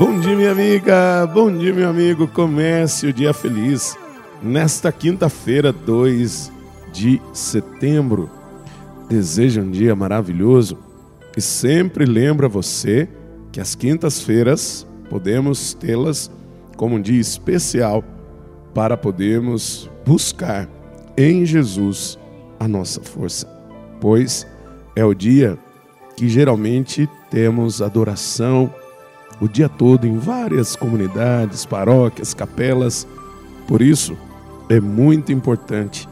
Bom dia, minha amiga. Bom dia, meu amigo. Comece o dia feliz nesta quinta-feira, 2 de setembro. Desejo um dia maravilhoso e sempre lembra você que as quintas-feiras podemos tê-las como um dia especial para podermos buscar em Jesus a nossa força, pois é o dia que geralmente temos adoração o dia todo em várias comunidades, paróquias, capelas. Por isso, é muito importante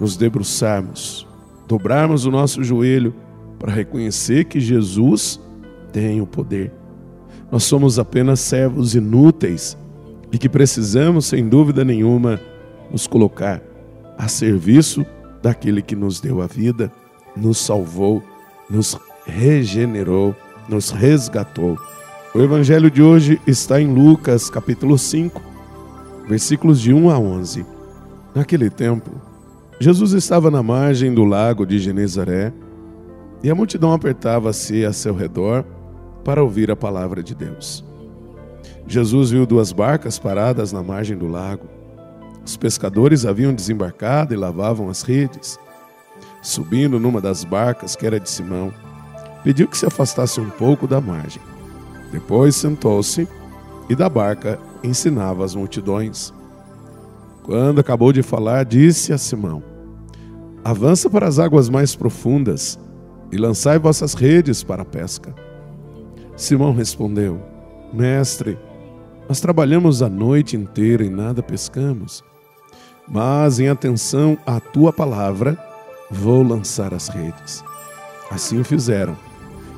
nos debruçarmos, dobrarmos o nosso joelho para reconhecer que Jesus tem o poder. Nós somos apenas servos inúteis e que precisamos, sem dúvida nenhuma, nos colocar a serviço daquele que nos deu a vida, nos salvou, nos regenerou, nos resgatou. O evangelho de hoje está em Lucas, capítulo 5, versículos de 1 a 11. Naquele tempo, Jesus estava na margem do lago de Genezaré e a multidão apertava-se a seu redor para ouvir a palavra de Deus. Jesus viu duas barcas paradas na margem do lago. Os pescadores haviam desembarcado e lavavam as redes. Subindo numa das barcas, que era de Simão, pediu que se afastasse um pouco da margem. Depois sentou-se e da barca ensinava as multidões. Quando acabou de falar, disse a Simão: Avança para as águas mais profundas e lançai vossas redes para a pesca. Simão respondeu: Mestre, nós trabalhamos a noite inteira e nada pescamos. Mas em atenção à tua palavra, vou lançar as redes. Assim fizeram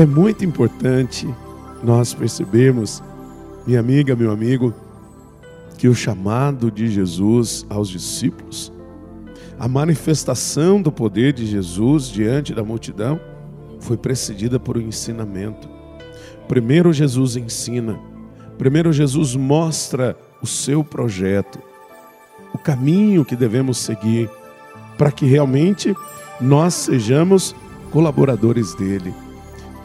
É muito importante nós percebermos, minha amiga, meu amigo, que o chamado de Jesus aos discípulos, a manifestação do poder de Jesus diante da multidão, foi precedida por um ensinamento. Primeiro, Jesus ensina, primeiro, Jesus mostra o seu projeto, o caminho que devemos seguir, para que realmente nós sejamos colaboradores dele.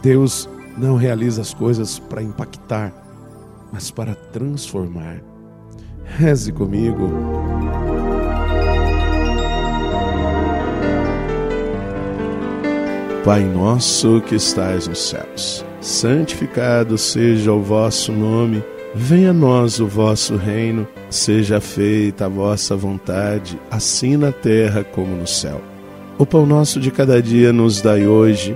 Deus não realiza as coisas para impactar, mas para transformar. Reze comigo. Pai nosso que estais nos céus, santificado seja o vosso nome, venha a nós o vosso reino, seja feita a vossa vontade, assim na terra como no céu. O pão nosso de cada dia nos dai hoje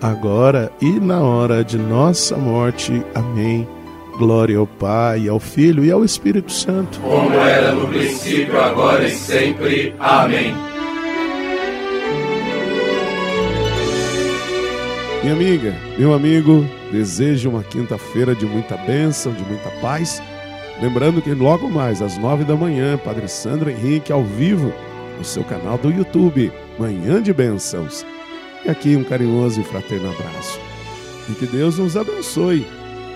agora e na hora de nossa morte. Amém. Glória ao Pai, ao Filho e ao Espírito Santo. Como era no princípio, agora e sempre. Amém. Minha amiga, meu amigo, desejo uma quinta-feira de muita bênção, de muita paz. Lembrando que logo mais, às nove da manhã, Padre Sandro Henrique ao vivo no seu canal do YouTube, Manhã de Bênçãos. Aqui um carinhoso e fraterno abraço. E que Deus nos abençoe.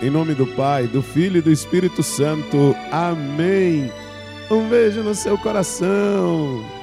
Em nome do Pai, do Filho e do Espírito Santo. Amém. Um beijo no seu coração.